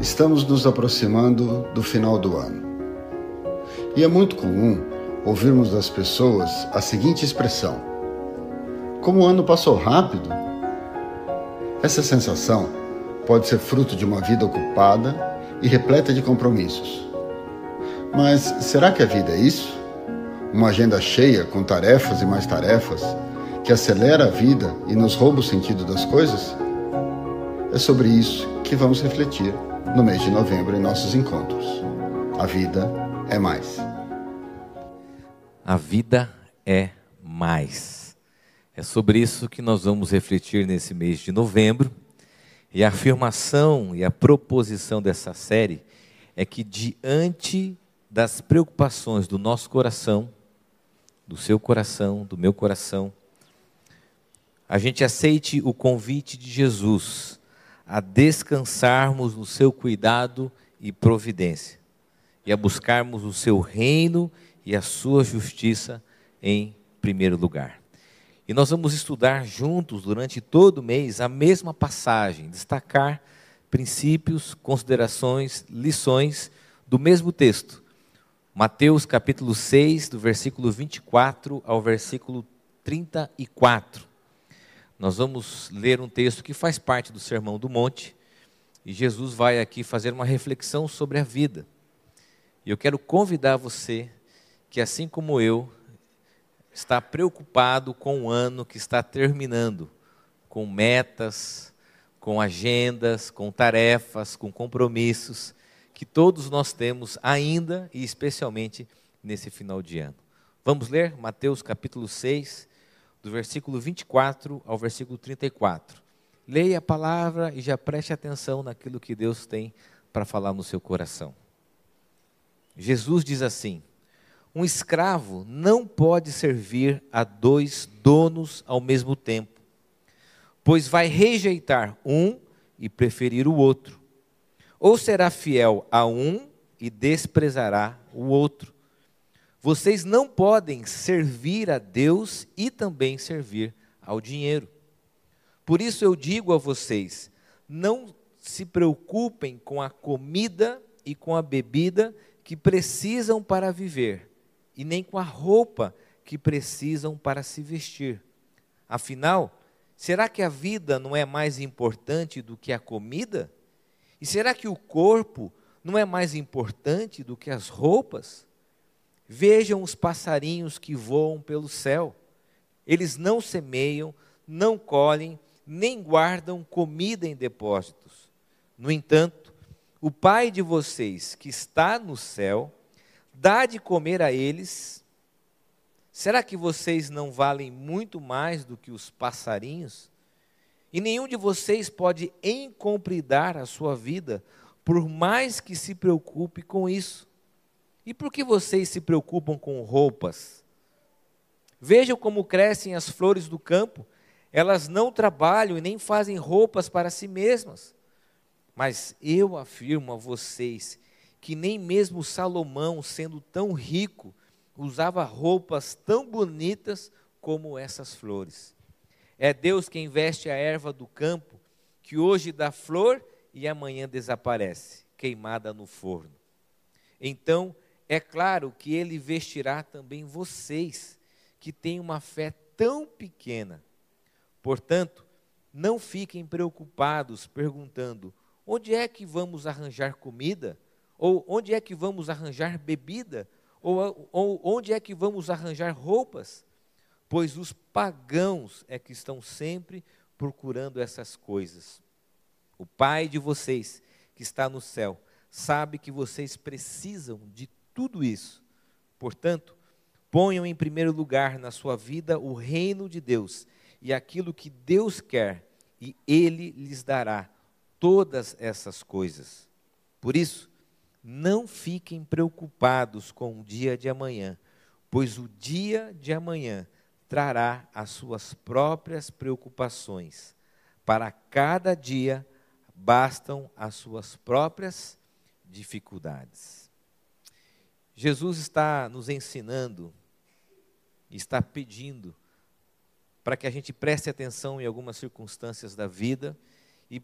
Estamos nos aproximando do final do ano. E é muito comum ouvirmos das pessoas a seguinte expressão: Como o ano passou rápido? Essa sensação pode ser fruto de uma vida ocupada e repleta de compromissos. Mas será que a vida é isso? Uma agenda cheia com tarefas e mais tarefas que acelera a vida e nos rouba o sentido das coisas? É sobre isso que vamos refletir no mês de novembro em nossos encontros. A vida é mais. A vida é mais. É sobre isso que nós vamos refletir nesse mês de novembro. E a afirmação e a proposição dessa série é que diante das preocupações do nosso coração, do seu coração, do meu coração, a gente aceite o convite de Jesus a descansarmos no seu cuidado e providência e a buscarmos o seu reino e a sua justiça em primeiro lugar. E nós vamos estudar juntos durante todo o mês a mesma passagem, destacar princípios, considerações, lições do mesmo texto. Mateus capítulo 6, do versículo 24 ao versículo 34. Nós vamos ler um texto que faz parte do Sermão do Monte, e Jesus vai aqui fazer uma reflexão sobre a vida. E eu quero convidar você que, assim como eu, está preocupado com o ano que está terminando, com metas, com agendas, com tarefas, com compromissos que todos nós temos ainda e especialmente nesse final de ano. Vamos ler Mateus capítulo 6, do versículo 24 ao versículo 34. Leia a palavra e já preste atenção naquilo que Deus tem para falar no seu coração. Jesus diz assim: um escravo não pode servir a dois donos ao mesmo tempo, pois vai rejeitar um e preferir o outro, ou será fiel a um e desprezará o outro. Vocês não podem servir a Deus e também servir ao dinheiro. Por isso eu digo a vocês: não se preocupem com a comida e com a bebida que precisam para viver e nem com a roupa que precisam para se vestir. Afinal, será que a vida não é mais importante do que a comida? E será que o corpo não é mais importante do que as roupas? Vejam os passarinhos que voam pelo céu. Eles não semeiam, não colhem, nem guardam comida em depósitos. No entanto, o Pai de vocês que está no céu dá de comer a eles, será que vocês não valem muito mais do que os passarinhos? E nenhum de vocês pode encompridar a sua vida, por mais que se preocupe com isso. E por que vocês se preocupam com roupas? Vejam como crescem as flores do campo, elas não trabalham e nem fazem roupas para si mesmas. Mas eu afirmo a vocês que nem mesmo Salomão, sendo tão rico, usava roupas tão bonitas como essas flores. É Deus quem veste a erva do campo, que hoje dá flor e amanhã desaparece, queimada no forno. Então, é claro que ele vestirá também vocês, que têm uma fé tão pequena. Portanto, não fiquem preocupados perguntando: onde é que vamos arranjar comida? Ou onde é que vamos arranjar bebida? Ou, ou onde é que vamos arranjar roupas? Pois os pagãos é que estão sempre procurando essas coisas. O Pai de vocês, que está no céu, sabe que vocês precisam de tudo isso. Portanto, ponham em primeiro lugar na sua vida o reino de Deus e aquilo que Deus quer, e Ele lhes dará todas essas coisas. Por isso, não fiquem preocupados com o dia de amanhã, pois o dia de amanhã trará as suas próprias preocupações. Para cada dia bastam as suas próprias dificuldades. Jesus está nos ensinando, está pedindo para que a gente preste atenção em algumas circunstâncias da vida e,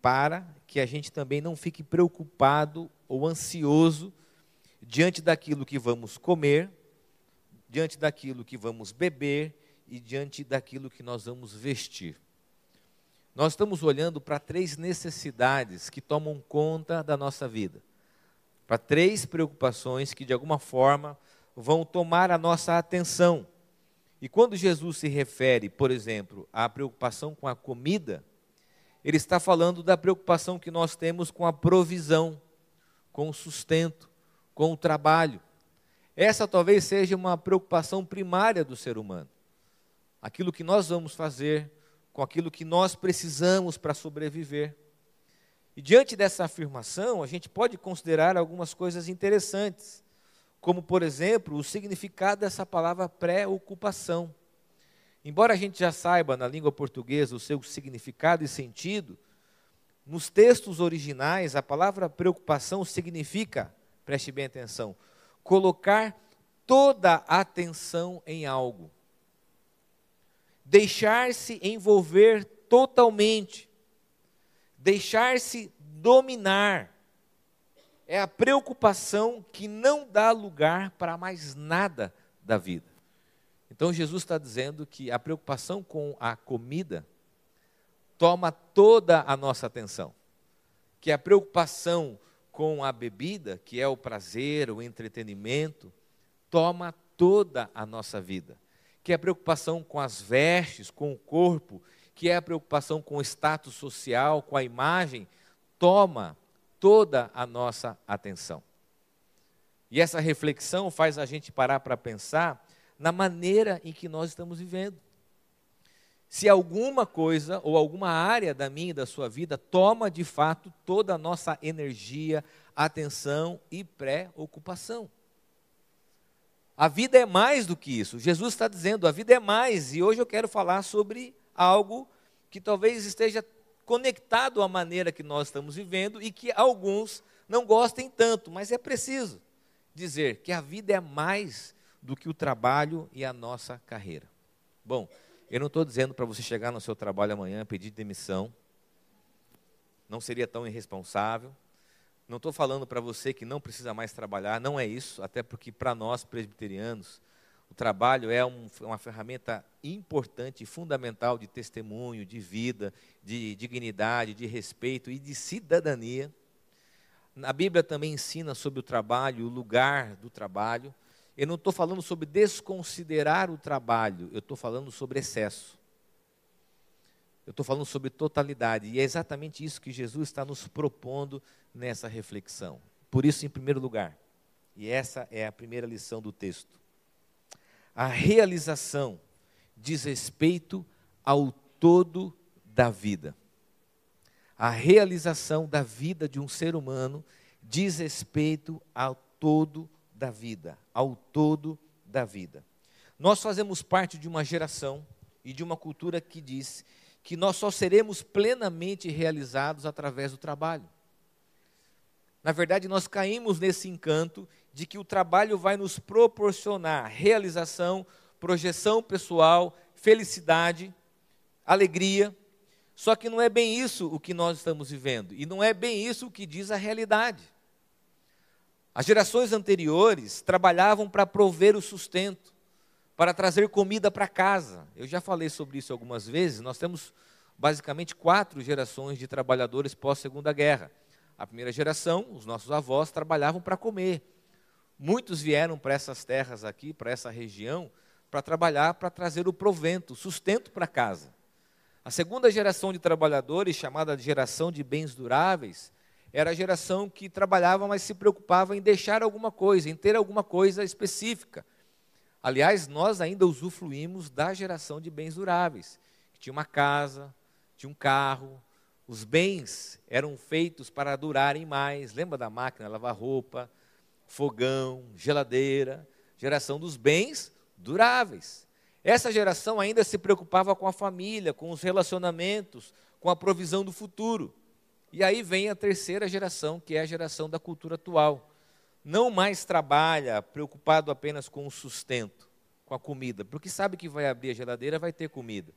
para que a gente também não fique preocupado ou ansioso diante daquilo que vamos comer, diante daquilo que vamos beber e diante daquilo que nós vamos vestir. Nós estamos olhando para três necessidades que tomam conta da nossa vida, para três preocupações que de alguma forma vão tomar a nossa atenção. E quando Jesus se refere, por exemplo, à preocupação com a comida, ele está falando da preocupação que nós temos com a provisão, com o sustento, com o trabalho. Essa talvez seja uma preocupação primária do ser humano. Aquilo que nós vamos fazer, com aquilo que nós precisamos para sobreviver. E diante dessa afirmação, a gente pode considerar algumas coisas interessantes, como, por exemplo, o significado dessa palavra preocupação. Embora a gente já saiba na língua portuguesa o seu significado e sentido, nos textos originais a palavra preocupação significa, preste bem atenção, colocar toda a atenção em algo. Deixar-se envolver totalmente. Deixar-se dominar. É a preocupação que não dá lugar para mais nada da vida. Então Jesus está dizendo que a preocupação com a comida toma toda a nossa atenção. Que a preocupação com a bebida, que é o prazer, o entretenimento, toma toda a nossa vida. Que a preocupação com as vestes, com o corpo, que é a preocupação com o status social, com a imagem, toma toda a nossa atenção. E essa reflexão faz a gente parar para pensar na maneira em que nós estamos vivendo. Se alguma coisa ou alguma área da minha e da sua vida toma de fato toda a nossa energia, atenção e preocupação. A vida é mais do que isso. Jesus está dizendo, a vida é mais. E hoje eu quero falar sobre algo que talvez esteja conectado à maneira que nós estamos vivendo e que alguns não gostem tanto, mas é preciso dizer que a vida é mais do que o trabalho e a nossa carreira. Bom, eu não estou dizendo para você chegar no seu trabalho amanhã, pedir demissão, não seria tão irresponsável. Não estou falando para você que não precisa mais trabalhar, não é isso, até porque para nós presbiterianos, o trabalho é um, uma ferramenta importante fundamental de testemunho, de vida, de dignidade, de respeito e de cidadania. A Bíblia também ensina sobre o trabalho, o lugar do trabalho. Eu não estou falando sobre desconsiderar o trabalho, eu estou falando sobre excesso. Eu estou falando sobre totalidade. E é exatamente isso que Jesus está nos propondo nessa reflexão. Por isso, em primeiro lugar, e essa é a primeira lição do texto, a realização diz respeito ao todo da vida. A realização da vida de um ser humano diz respeito ao todo da vida, ao todo da vida. Nós fazemos parte de uma geração e de uma cultura que diz que nós só seremos plenamente realizados através do trabalho. Na verdade, nós caímos nesse encanto de que o trabalho vai nos proporcionar realização, projeção pessoal, felicidade, alegria. Só que não é bem isso o que nós estamos vivendo, e não é bem isso o que diz a realidade. As gerações anteriores trabalhavam para prover o sustento, para trazer comida para casa. Eu já falei sobre isso algumas vezes. Nós temos basicamente quatro gerações de trabalhadores pós-segunda guerra. A primeira geração, os nossos avós trabalhavam para comer. Muitos vieram para essas terras aqui, para essa região, para trabalhar, para trazer o provento, sustento para casa. A segunda geração de trabalhadores, chamada geração de bens duráveis, era a geração que trabalhava, mas se preocupava em deixar alguma coisa, em ter alguma coisa específica. Aliás, nós ainda usufruímos da geração de bens duráveis, que tinha uma casa, tinha um carro, os bens eram feitos para durarem mais. Lembra da máquina lavar roupa, fogão, geladeira, geração dos bens duráveis. Essa geração ainda se preocupava com a família, com os relacionamentos, com a provisão do futuro. E aí vem a terceira geração, que é a geração da cultura atual. Não mais trabalha preocupado apenas com o sustento, com a comida, porque sabe que vai abrir a geladeira, vai ter comida.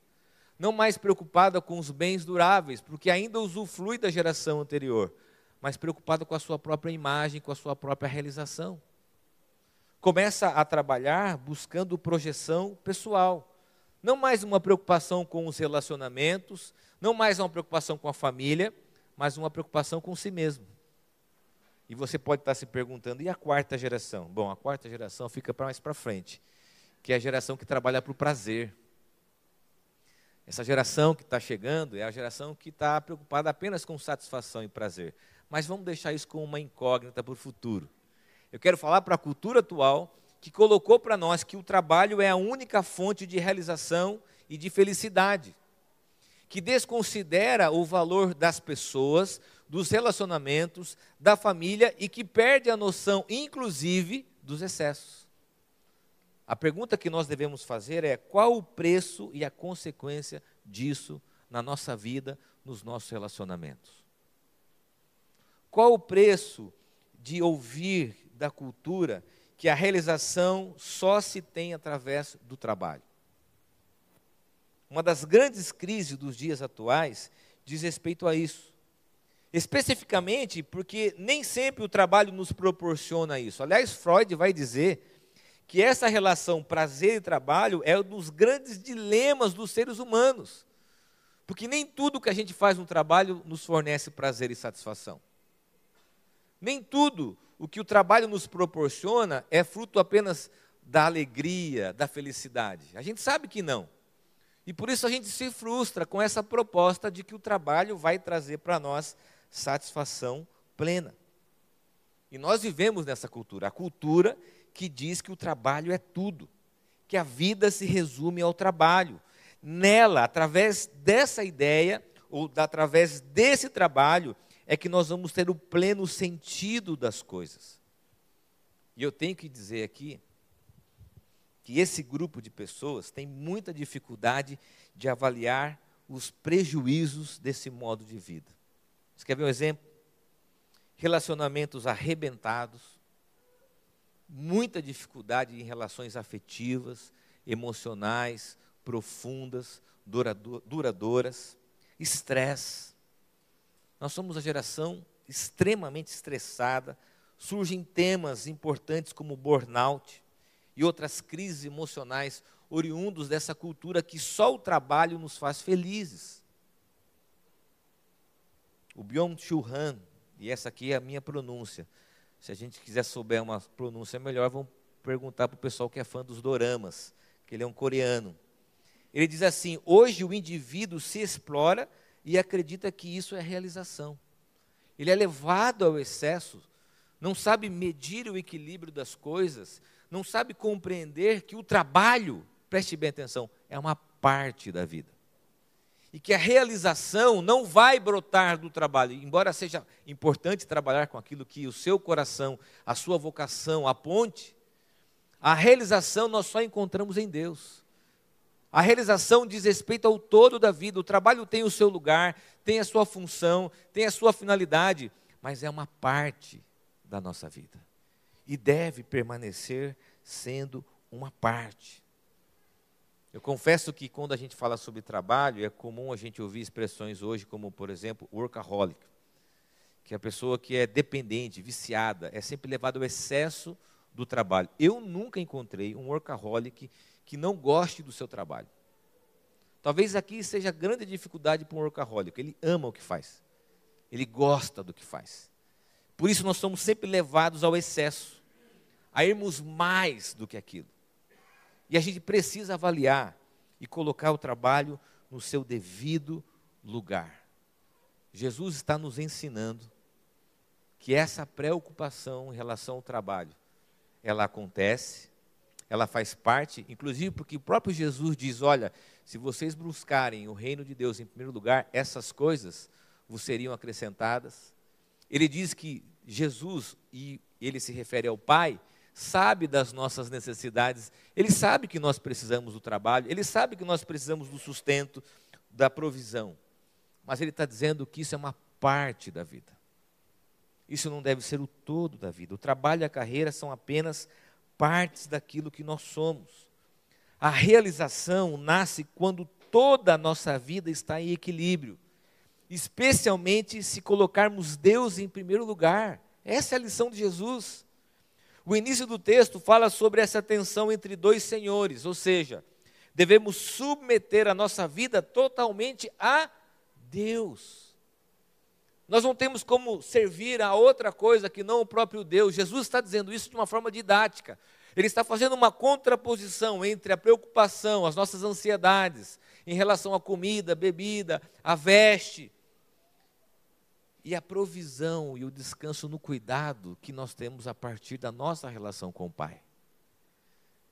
não mais preocupada com os bens duráveis, porque ainda usufrui da geração anterior, mas preocupada com a sua própria imagem, com a sua própria realização. Começa a trabalhar buscando projeção pessoal, não mais uma preocupação com os relacionamentos, não mais uma preocupação com a família, mas uma preocupação com si mesmo. E você pode estar se perguntando, e a quarta geração? Bom, a quarta geração fica mais para frente, que é a geração que trabalha para o prazer. Essa geração que está chegando é a geração que está preocupada apenas com satisfação e prazer. Mas vamos deixar isso como uma incógnita para o futuro. Eu quero falar para a cultura atual que colocou para nós que o trabalho é a única fonte de realização e de felicidade, que desconsidera o valor das pessoas, dos relacionamentos, da família e que perde a noção, inclusive, dos excessos. A pergunta que nós devemos fazer é: qual o preço e a consequência disso na nossa vida, nos nossos relacionamentos? Qual o preço de ouvir da cultura que a realização só se tem através do trabalho? Uma das grandes crises dos dias atuais diz respeito a isso. Especificamente porque nem sempre o trabalho nos proporciona isso. Aliás, Freud vai dizer que essa relação prazer e trabalho é um dos grandes dilemas dos seres humanos. Porque nem tudo que a gente faz no trabalho nos fornece prazer e satisfação. Nem tudo o que o trabalho nos proporciona é fruto apenas da alegria, da felicidade. A gente sabe que não. E por isso a gente se frustra com essa proposta de que o trabalho vai trazer para nós satisfação plena. E nós vivemos nessa cultura, a cultura que diz que o trabalho é tudo, que a vida se resume ao trabalho. Nela, através dessa ideia, ou através desse trabalho, é que nós vamos ter o pleno sentido das coisas. E eu tenho que dizer aqui que esse grupo de pessoas tem muita dificuldade de avaliar os prejuízos desse modo de vida. Você quer ver um exemplo? Relacionamentos arrebentados, muita dificuldade em relações afetivas, emocionais, profundas, duradouras, estresse. Nós somos a geração extremamente estressada, surgem temas importantes como burnout e outras crises emocionais oriundos dessa cultura que só o trabalho nos faz felizes. O Byung-Chul Han, e essa aqui é a minha pronúncia. Se a gente quiser souber uma pronúncia melhor, vamos perguntar para o pessoal que é fã dos doramas, que ele é um coreano. Ele diz assim: hoje o indivíduo se explora e acredita que isso é realização. Ele é levado ao excesso, não sabe medir o equilíbrio das coisas, não sabe compreender que o trabalho, preste bem atenção, é uma parte da vida e que a realização não vai brotar do trabalho, embora seja importante trabalhar com aquilo que o seu coração, a sua vocação aponte, a realização nós só encontramos em Deus. A realização diz respeito ao todo da vida. O trabalho tem o seu lugar, tem a sua função, tem a sua finalidade, mas é uma parte da nossa vida. E deve permanecer sendo uma parte. Eu confesso que quando a gente fala sobre trabalho, é comum a gente ouvir expressões hoje como, por exemplo, workaholic, que é a pessoa que é dependente, viciada, é sempre levada ao excesso do trabalho. Eu nunca encontrei um workaholic que não goste do seu trabalho. Talvez aqui seja a grande dificuldade para um workaholic. Ele ama o que faz. Ele gosta do que faz. Por isso nós somos sempre levados ao excesso, a irmos mais do que aquilo. E a gente precisa avaliar e colocar o trabalho no seu devido lugar. Jesus está nos ensinando que essa preocupação em relação ao trabalho, ela acontece, ela faz parte, inclusive porque o próprio Jesus diz: olha, se vocês buscarem o reino de Deus em primeiro lugar, essas coisas vos seriam acrescentadas. Ele diz que Jesus, e ele se refere ao Pai, sabe das nossas necessidades, ele sabe que nós precisamos do trabalho, ele sabe que nós precisamos do sustento, da provisão. Mas ele está dizendo que isso é uma parte da vida. Isso não deve ser o todo da vida. O trabalho e a carreira são apenas partes daquilo que nós somos. A realização nasce quando toda a nossa vida está em equilíbrio, especialmente se colocarmos Deus em primeiro lugar. Essa é a lição de Jesus. O início do texto fala sobre essa tensão entre dois senhores, ou seja, devemos submeter a nossa vida totalmente a Deus. Nós não temos como servir a outra coisa que não o próprio Deus. Jesus está dizendo isso de uma forma didática. Ele está fazendo uma contraposição entre a preocupação, as nossas ansiedades em relação à comida, bebida, à veste, e a provisão e o descanso no cuidado que nós temos a partir da nossa relação com o Pai.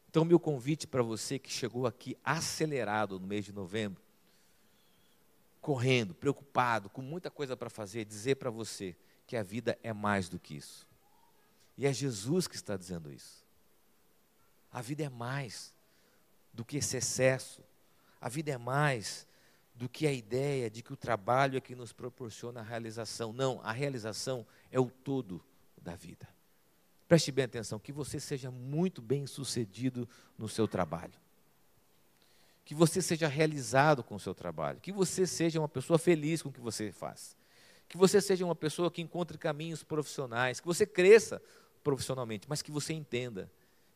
Então, meu convite para você que chegou aqui acelerado no mês de novembro, correndo, preocupado, com muita coisa para fazer, dizer para você que a vida é mais do que isso. E é Jesus que está dizendo isso. A vida é mais do que esse excesso. A vida é mais do que a ideia de que o trabalho é que nos proporciona a realização. Não, a realização é o todo da vida. Preste bem atenção, que você seja muito bem sucedido no seu trabalho. Que você seja realizado com o seu trabalho. Que você seja uma pessoa feliz com o que você faz. Que você seja uma pessoa que encontre caminhos profissionais. Que você cresça profissionalmente, mas que você entenda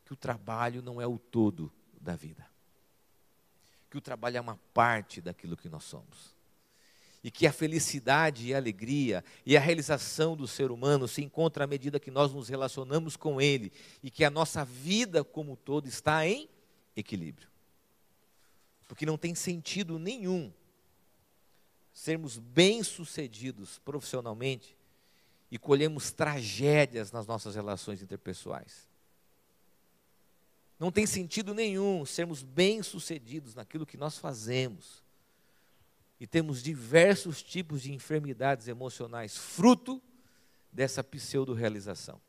que o trabalho não é o todo da vida que o trabalho é uma parte daquilo que nós somos. E que a felicidade e a alegria e a realização do ser humano se encontra à medida que nós nos relacionamos com ele e que a nossa vida como todo está em equilíbrio. Porque não tem sentido nenhum sermos bem-sucedidos profissionalmente e colhemos tragédias nas nossas relações interpessoais. Não tem sentido nenhum sermos bem-sucedidos naquilo que nós fazemos e temos diversos tipos de enfermidades emocionais fruto dessa pseudo-realização.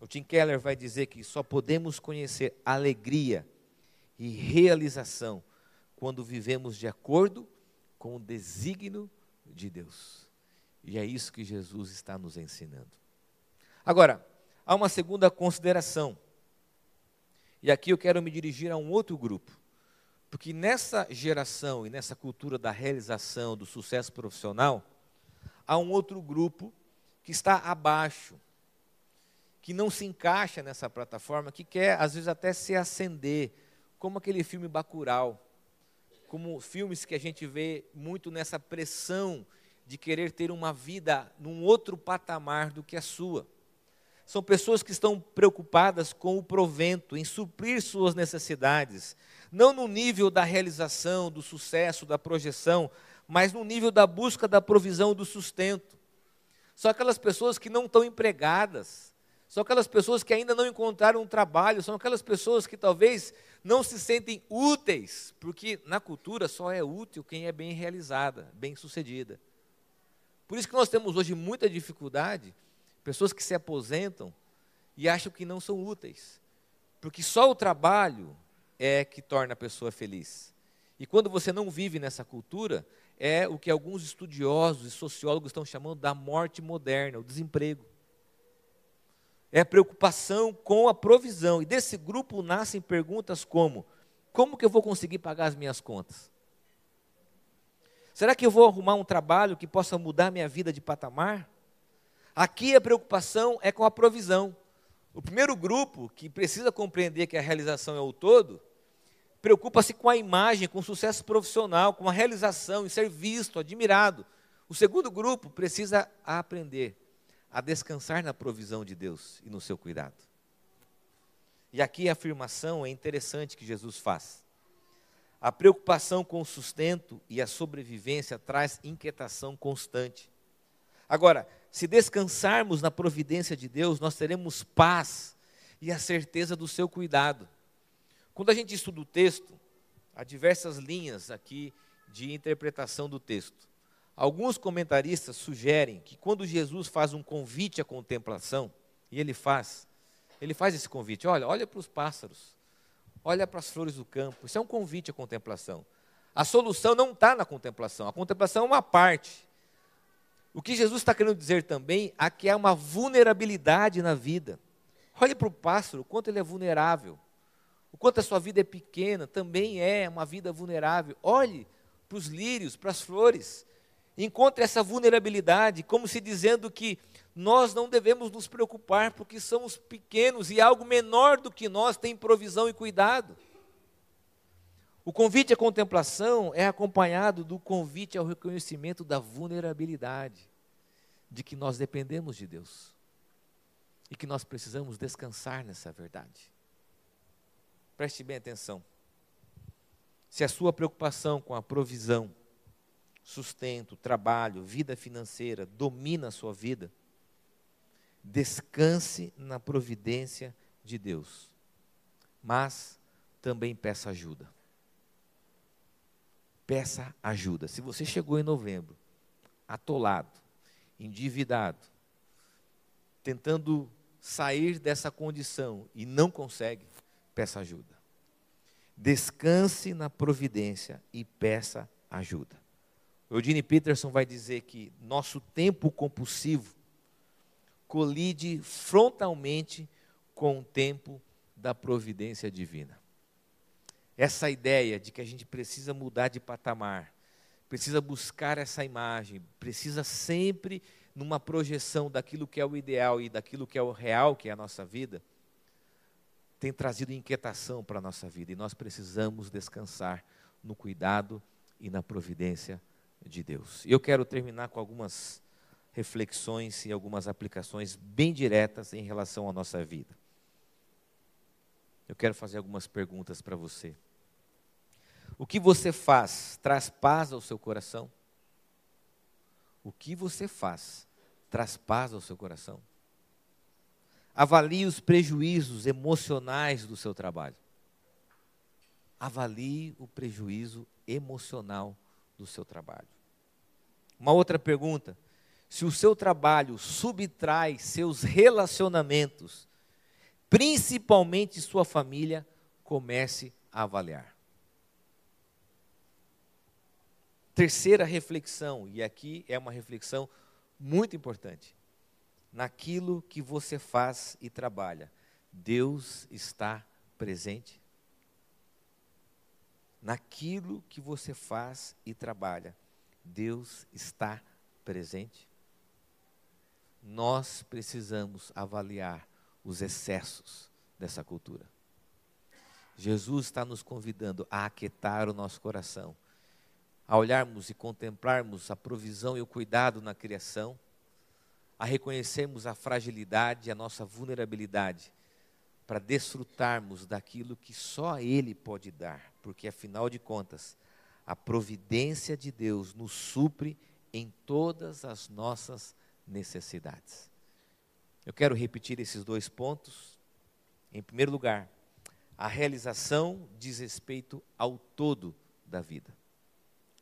O Tim Keller vai dizer que só podemos conhecer alegria e realização quando vivemos de acordo com o desígnio de Deus. E é isso que Jesus está nos ensinando. Agora, há uma segunda consideração e aqui eu quero me dirigir a um outro grupo. Porque nessa geração e nessa cultura da realização, do sucesso profissional, há um outro grupo que está abaixo, que não se encaixa nessa plataforma, que quer, às vezes, até se acender, como aquele filme Bacurau, como filmes que a gente vê muito nessa pressão de querer ter uma vida num outro patamar do que a sua. São pessoas que estão preocupadas com o provento, em suprir suas necessidades, não no nível da realização, do sucesso, da projeção, mas no nível da busca da provisão do sustento. São aquelas pessoas que não estão empregadas, são aquelas pessoas que ainda não encontraram um trabalho, são aquelas pessoas que talvez não se sentem úteis, porque na cultura só é útil quem é bem realizada, bem sucedida. Por isso que nós temos hoje muita dificuldade Pessoas que se aposentam e acham que não são úteis. Porque só o trabalho é que torna a pessoa feliz. E quando você não vive nessa cultura, é o que alguns estudiosos e sociólogos estão chamando da morte moderna, o desemprego. É a preocupação com a provisão. E desse grupo nascem perguntas como: como que eu vou conseguir pagar as minhas contas? Será que eu vou arrumar um trabalho que possa mudar minha vida de patamar? Aqui a preocupação é com a provisão. O primeiro grupo, que precisa compreender que a realização é o todo, preocupa-se com a imagem, com o sucesso profissional, com a realização, em ser visto, admirado. O segundo grupo precisa aprender a descansar na provisão de Deus e no seu cuidado. E aqui a afirmação é interessante que Jesus faz. A preocupação com o sustento e a sobrevivência traz inquietação constante. Agora, se descansarmos na providência de Deus, nós teremos paz e a certeza do seu cuidado. Quando a gente estuda o texto, há diversas linhas aqui de interpretação do texto. Alguns comentaristas sugerem que quando Jesus faz um convite à contemplação, e ele faz, ele faz esse convite, olha, olha para os pássaros, olha para as flores do campo, isso é um convite à contemplação. A solução não está na contemplação, a contemplação é uma parte. O que Jesus está querendo dizer também é que há uma vulnerabilidade na vida. Olhe para o pássaro, quanto ele é vulnerável. O quanto a sua vida é pequena, também é uma vida vulnerável. Olhe para os lírios, para as flores. Encontre essa vulnerabilidade, como se dizendo que nós não devemos nos preocupar porque somos pequenos e algo menor do que nós tem provisão e cuidado. O convite à contemplação é acompanhado do convite ao reconhecimento da vulnerabilidade, de que nós dependemos de Deus e que nós precisamos descansar nessa verdade. Preste bem atenção. Se a sua preocupação com a provisão, sustento, trabalho, vida financeira domina a sua vida, descanse na providência de Deus, mas também peça ajuda. Peça ajuda. Se você chegou em novembro, atolado, endividado, tentando sair dessa condição e não consegue, peça ajuda. Descanse na providência e peça ajuda. Eugene Peterson vai dizer que nosso tempo compulsivo colide frontalmente com o tempo da providência divina. Essa ideia de que a gente precisa mudar de patamar, precisa buscar essa imagem, precisa sempre numa projeção daquilo que é o ideal e daquilo que é o real, que é a nossa vida, tem trazido inquietação para a nossa vida e nós precisamos descansar no cuidado e na providência de Deus. Eu quero terminar com algumas reflexões e algumas aplicações bem diretas em relação à nossa vida. Eu quero fazer algumas perguntas para você. O que você faz traz paz ao seu coração? O que você faz traz paz ao seu coração? Avalie os prejuízos emocionais do seu trabalho. Avalie o prejuízo emocional do seu trabalho. Uma outra pergunta: se o seu trabalho subtrai seus relacionamentos, principalmente sua família, comece a avaliar. Terceira reflexão, e aqui é uma reflexão muito importante. Naquilo que você faz e trabalha, Deus está presente? Naquilo que você faz e trabalha, Deus está presente? nós precisamos avaliar os excessos dessa cultura. Jesus está nos convidando a aquietar o nosso coração, a olharmos e contemplarmos a provisão e o cuidado na criação, a reconhecermos a fragilidade e a nossa vulnerabilidade, para desfrutarmos daquilo que só Ele pode dar, porque afinal de contas, a providência de Deus nos supre em todas as nossas necessidades. Eu quero repetir esses dois pontos. Em primeiro lugar, a realização diz respeito ao todo da vida,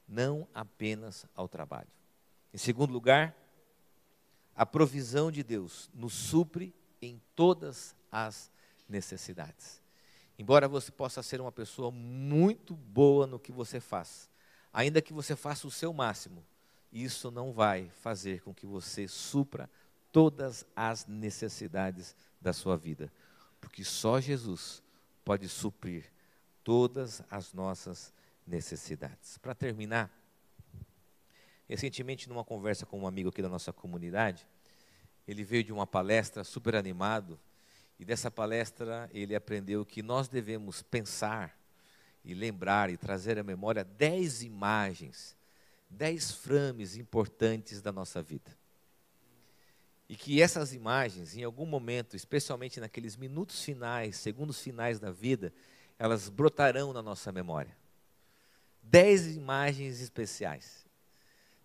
não apenas ao trabalho. Em segundo lugar, a provisão de Deus nos supre em todas as necessidades. Embora você possa ser uma pessoa muito boa no que você faz, ainda que você faça o seu máximo, isso não vai fazer com que você supra todas as necessidades da sua vida, porque só Jesus pode suprir todas as nossas necessidades. Para terminar, recentemente numa conversa com um amigo aqui da nossa comunidade, ele veio de uma palestra super animado e dessa palestra ele aprendeu que nós devemos pensar e lembrar e trazer à memória dez imagens dez frames importantes da nossa vida. E que essas imagens, em algum momento, especialmente naqueles minutos finais, segundos finais da vida, elas brotarão na nossa memória. Dez imagens especiais,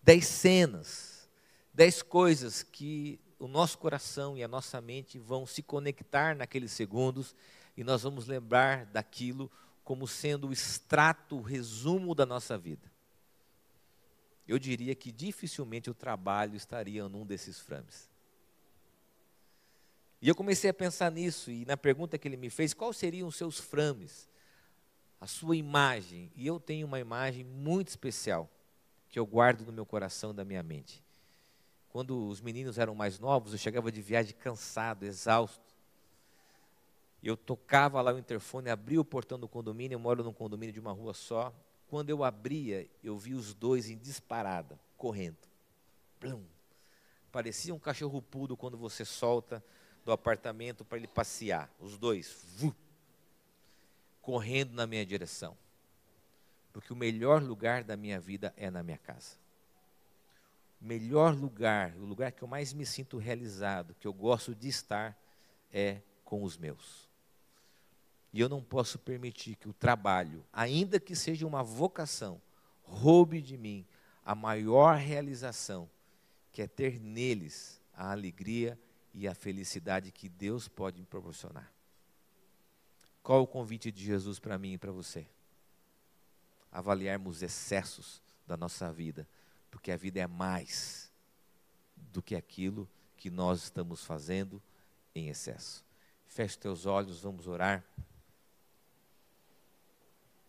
dez cenas, dez coisas que o nosso coração e a nossa mente vão se conectar naqueles segundos e nós vamos lembrar daquilo como sendo o extrato, o resumo da nossa vida eu diria que dificilmente o trabalho estaria num desses frames. E eu comecei a pensar nisso, e na pergunta que ele me fez, quais seriam os seus frames, a sua imagem? E eu tenho uma imagem muito especial, que eu guardo no meu coração, da minha mente. Quando os meninos eram mais novos, eu chegava de viagem cansado, exausto. Eu tocava lá o interfone, abria o portão do condomínio, eu moro num condomínio de uma rua só. Quando eu abria, eu vi os dois em disparada, correndo. Plum. Parecia um cachorro pudo quando você solta do apartamento para ele passear. Os dois, vu, correndo na minha direção. Porque o melhor lugar da minha vida é na minha casa. Melhor lugar, o lugar que eu mais me sinto realizado, que eu gosto de estar, é com os meus. E eu não posso permitir que o trabalho, ainda que seja uma vocação, roube de mim a maior realização, que é ter neles a alegria e a felicidade que Deus pode me proporcionar. Qual o convite de Jesus para mim e para você? Avaliarmos excessos da nossa vida, porque a vida é mais do que aquilo que nós estamos fazendo em excesso. Feche teus olhos, vamos orar.